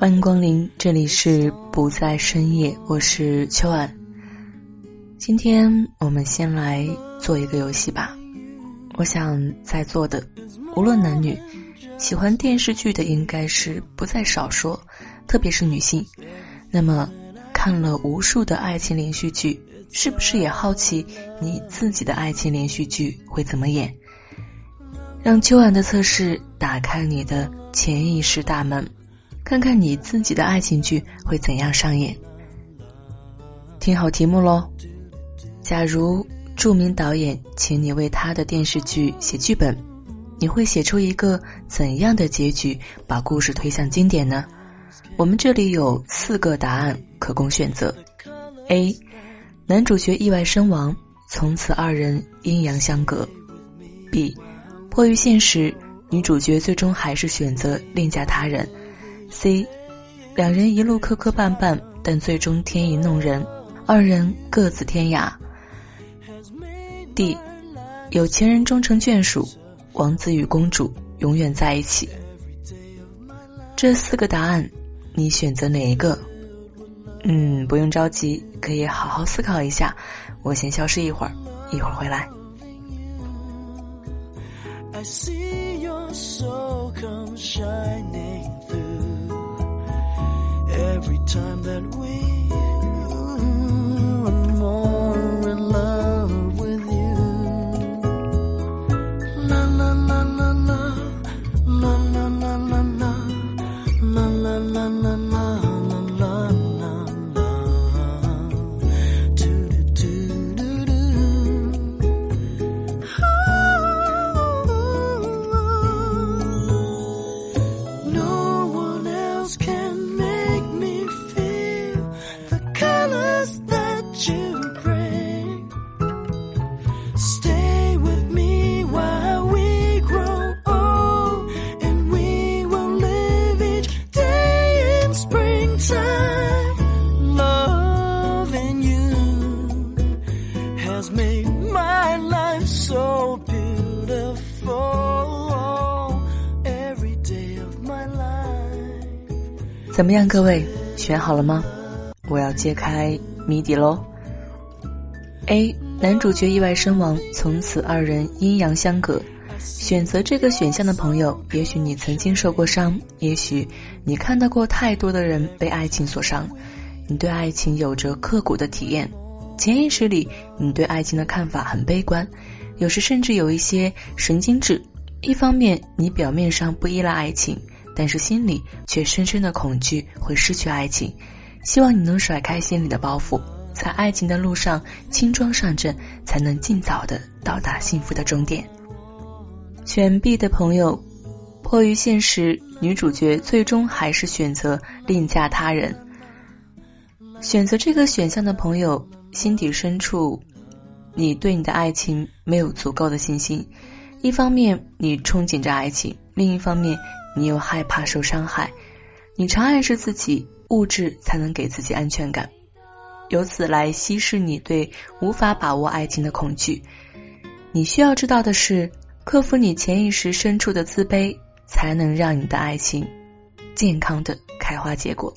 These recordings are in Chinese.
欢迎光临，这里是不在深夜，我是秋安。今天我们先来做一个游戏吧。我想在座的无论男女，喜欢电视剧的应该是不在少数，特别是女性。那么。看了无数的爱情连续剧，是不是也好奇你自己的爱情连续剧会怎么演？让秋晚的测试打开你的潜意识大门，看看你自己的爱情剧会怎样上演。听好题目喽！假如著名导演请你为他的电视剧写剧本，你会写出一个怎样的结局，把故事推向经典呢？我们这里有四个答案可供选择：A，男主角意外身亡，从此二人阴阳相隔；B，迫于现实，女主角最终还是选择另嫁他人；C，两人一路磕磕绊绊，但最终天意弄人，二人各自天涯；D，有情人终成眷属，王子与公主永远在一起。这四个答案。你选择哪一个？嗯，不用着急，可以好好思考一下。我先消失一会儿，一会儿回来。time that we 怎么样，各位选好了吗？我要揭开谜底喽。A 男主角意外身亡，从此二人阴阳相隔。选择这个选项的朋友，也许你曾经受过伤，也许你看到过太多的人被爱情所伤，你对爱情有着刻骨的体验。潜意识里，你对爱情的看法很悲观，有时甚至有一些神经质。一方面，你表面上不依赖爱情。但是心里却深深的恐惧会失去爱情，希望你能甩开心里的包袱，在爱情的路上轻装上阵，才能尽早的到达幸福的终点。选 B 的朋友，迫于现实，女主角最终还是选择另嫁他人。选择这个选项的朋友，心底深处，你对你的爱情没有足够的信心。一方面，你憧憬着爱情；另一方面，你又害怕受伤害，你常暗示自己物质才能给自己安全感，由此来稀释你对无法把握爱情的恐惧。你需要知道的是，克服你潜意识深处的自卑，才能让你的爱情健康的开花结果。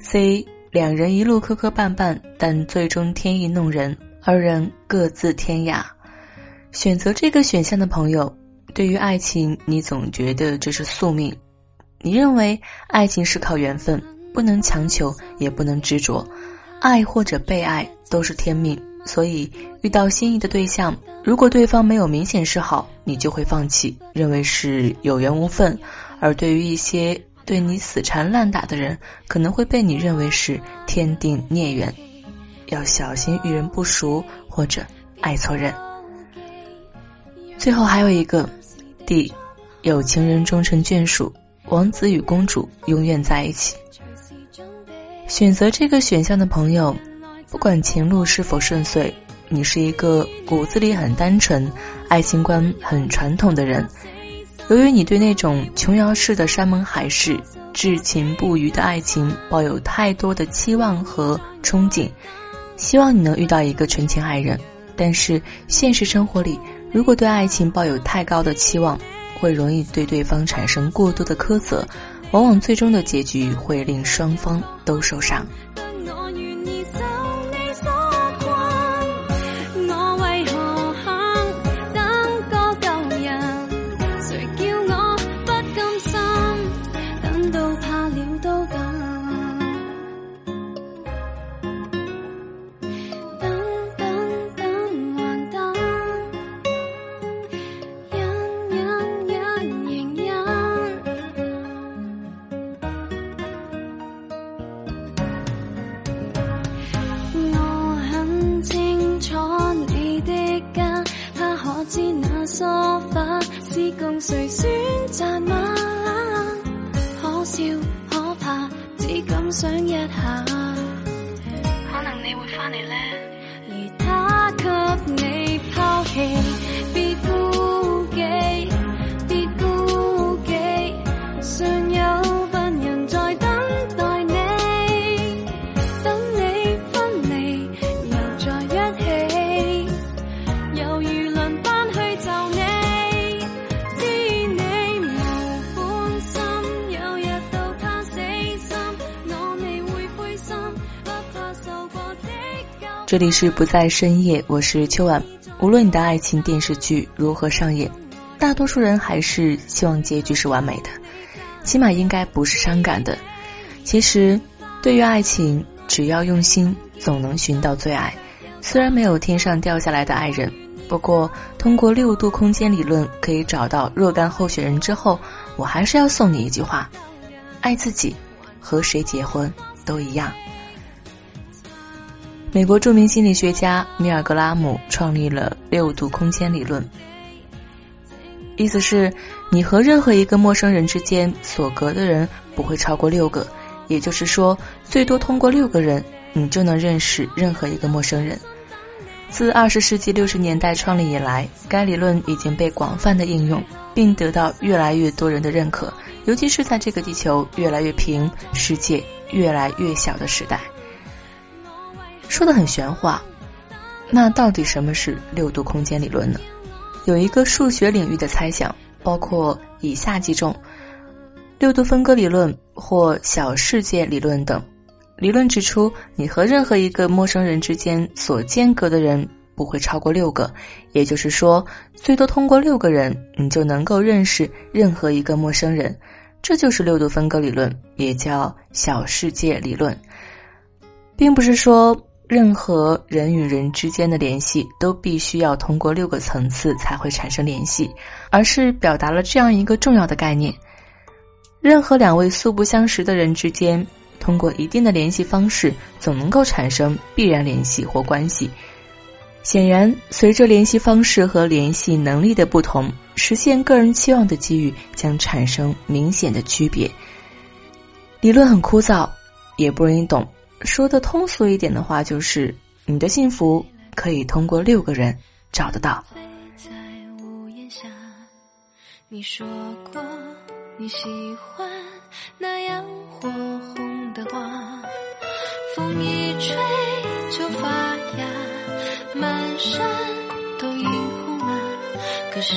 C 两人一路磕磕绊绊，但最终天意弄人，二人各自天涯。选择这个选项的朋友。对于爱情，你总觉得这是宿命，你认为爱情是靠缘分，不能强求，也不能执着，爱或者被爱都是天命。所以遇到心仪的对象，如果对方没有明显示好，你就会放弃，认为是有缘无分；而对于一些对你死缠烂打的人，可能会被你认为是天定孽缘，要小心遇人不熟或者爱错人。最后还有一个 D，有情人终成眷属，王子与公主永远在一起。选择这个选项的朋友，不管情路是否顺遂，你是一个骨子里很单纯、爱情观很传统的人。由于你对那种琼瑶式的山盟海誓、至情不渝的爱情抱有太多的期望和憧憬，希望你能遇到一个纯情爱人。但是现实生活里，如果对爱情抱有太高的期望，会容易对对方产生过多的苛责。往往最终的结局会令双方都受伤。谁选择吗？可笑可怕，只敢想一下。可能你会翻嚟咧？而他给你抛弃。这里是不在深夜，我是秋晚。无论你的爱情电视剧如何上演，大多数人还是希望结局是完美的，起码应该不是伤感的。其实，对于爱情，只要用心，总能寻到最爱。虽然没有天上掉下来的爱人，不过通过六度空间理论可以找到若干候选人之后，我还是要送你一句话：爱自己，和谁结婚都一样。美国著名心理学家米尔格拉姆创立了六度空间理论，意思是，你和任何一个陌生人之间所隔的人不会超过六个，也就是说，最多通过六个人，你就能认识任何一个陌生人。自二十世纪六十年代创立以来，该理论已经被广泛的应用，并得到越来越多人的认可，尤其是在这个地球越来越平、世界越来越小的时代。说的很玄话，那到底什么是六度空间理论呢？有一个数学领域的猜想，包括以下几种：六度分割理论或小世界理论等。理论指出，你和任何一个陌生人之间所间隔的人不会超过六个，也就是说，最多通过六个人，你就能够认识任何一个陌生人。这就是六度分割理论，也叫小世界理论，并不是说。任何人与人之间的联系都必须要通过六个层次才会产生联系，而是表达了这样一个重要的概念：任何两位素不相识的人之间，通过一定的联系方式，总能够产生必然联系或关系。显然，随着联系方式和联系能力的不同，实现个人期望的机遇将产生明显的区别。理论很枯燥，也不容易懂。说的通俗一点的话，就是你的幸福可以通过六个人找得到。在屋檐下，你说过你喜欢那样火红的花，风一吹就发芽，满山都映红了。可是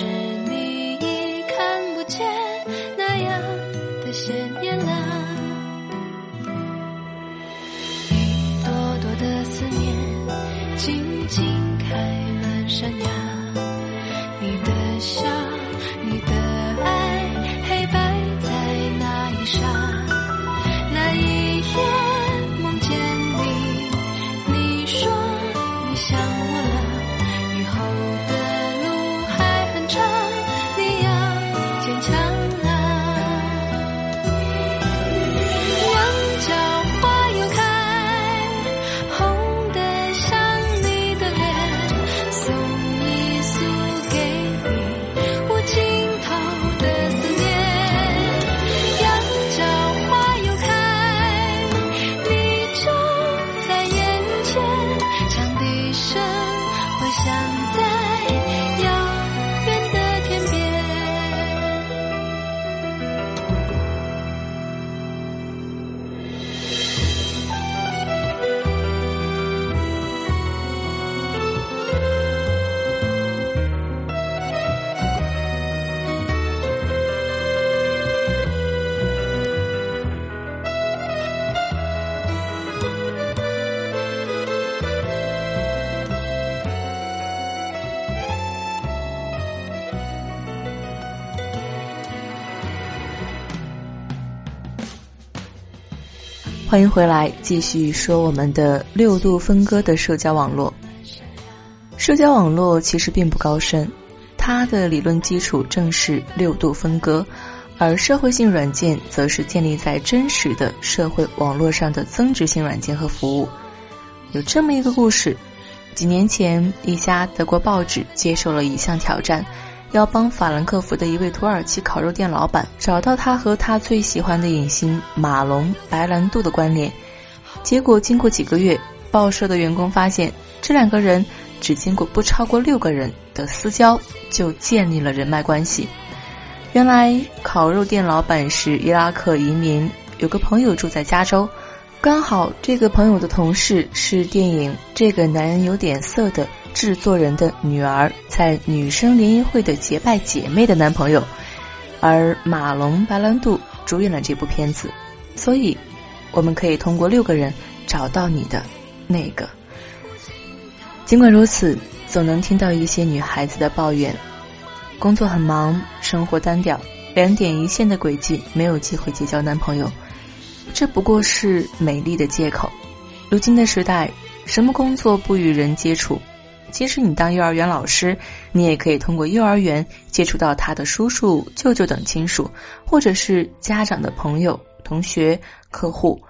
已经开满山崖，你的欢迎回来，继续说我们的六度分割的社交网络。社交网络其实并不高深，它的理论基础正是六度分割，而社会性软件则是建立在真实的社会网络上的增值性软件和服务。有这么一个故事：几年前，一家德国报纸接受了一项挑战。要帮法兰克福的一位土耳其烤肉店老板找到他和他最喜欢的影星马龙·白兰度的关联。结果，经过几个月，报社的员工发现，这两个人只经过不超过六个人的私交，就建立了人脉关系。原来，烤肉店老板是伊拉克移民，有个朋友住在加州，刚好这个朋友的同事是电影《这个男人有点色》的。制作人的女儿在女生联谊会的结拜姐妹的男朋友，而马龙·白兰度主演了这部片子，所以我们可以通过六个人找到你的那个。尽管如此，总能听到一些女孩子的抱怨：工作很忙，生活单调，两点一线的轨迹，没有机会结交男朋友。这不过是美丽的借口。如今的时代，什么工作不与人接触？即使你当幼儿园老师，你也可以通过幼儿园接触到他的叔叔、舅舅等亲属，或者是家长的朋友、同学、客户，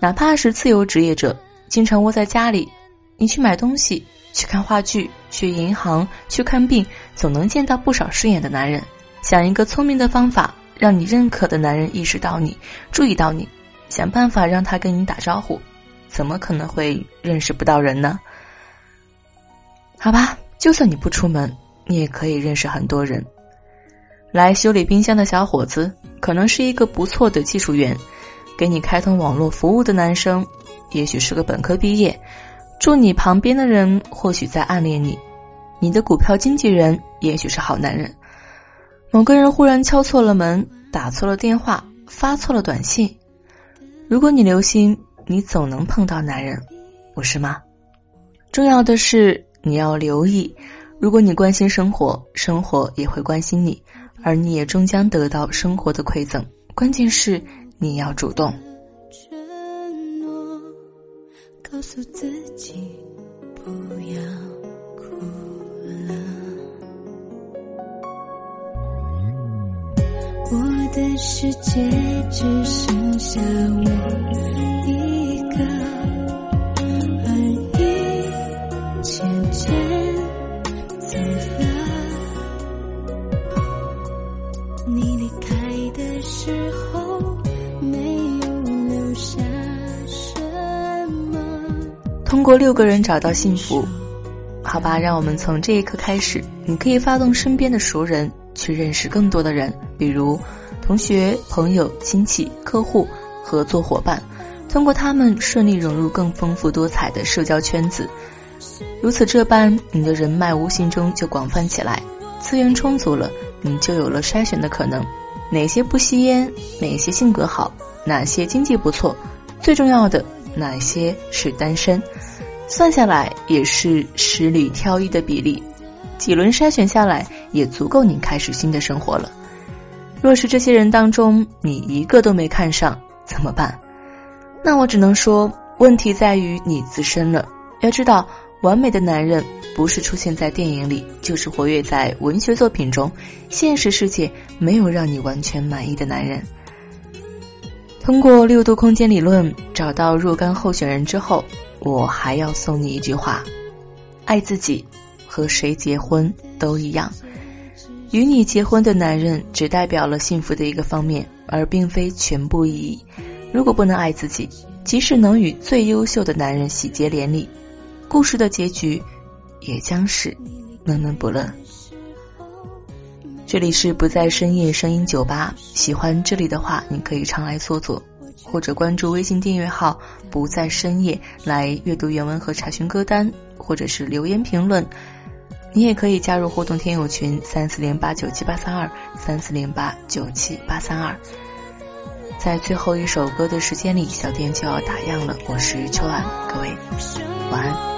哪怕是自由职业者，经常窝在家里，你去买东西、去看话剧、去银行、去看病，总能见到不少顺眼的男人。想一个聪明的方法，让你认可的男人意识到你、注意到你，想办法让他跟你打招呼，怎么可能会认识不到人呢？好吧，就算你不出门，你也可以认识很多人。来修理冰箱的小伙子，可能是一个不错的技术员；给你开通网络服务的男生，也许是个本科毕业；住你旁边的人，或许在暗恋你；你的股票经纪人，也许是好男人。某个人忽然敲错了门，打错了电话，发错了短信。如果你留心，你总能碰到男人，不是吗？重要的是。你要留意，如果你关心生活，生活也会关心你，而你也终将得到生活的馈赠。关键是你要主动。承诺，告诉自己不要哭了。我的世界只剩下我六个人找到幸福，好吧，让我们从这一刻开始，你可以发动身边的熟人去认识更多的人，比如同学、朋友、亲戚、客户、合作伙伴，通过他们顺利融入更丰富多彩的社交圈子。如此这般，你的人脉无形中就广泛起来，资源充足了，你就有了筛选的可能，哪些不吸烟，哪些性格好，哪些经济不错，最重要的。哪些是单身？算下来也是十里挑一的比例，几轮筛选下来也足够你开始新的生活了。若是这些人当中你一个都没看上，怎么办？那我只能说，问题在于你自身了。要知道，完美的男人不是出现在电影里，就是活跃在文学作品中，现实世界没有让你完全满意的男人。通过六度空间理论找到若干候选人之后，我还要送你一句话：爱自己，和谁结婚都一样。与你结婚的男人只代表了幸福的一个方面，而并非全部意义。如果不能爱自己，即使能与最优秀的男人喜结连理，故事的结局也将是闷闷不乐。这里是不在深夜声音酒吧，喜欢这里的话，你可以常来坐坐，或者关注微信订阅号“不在深夜”来阅读原文和查询歌单，或者是留言评论。你也可以加入互动听友群三四零八九七八三二三四零八九七八三二。在最后一首歌的时间里，小店就要打烊了。我是秋兰，各位晚安。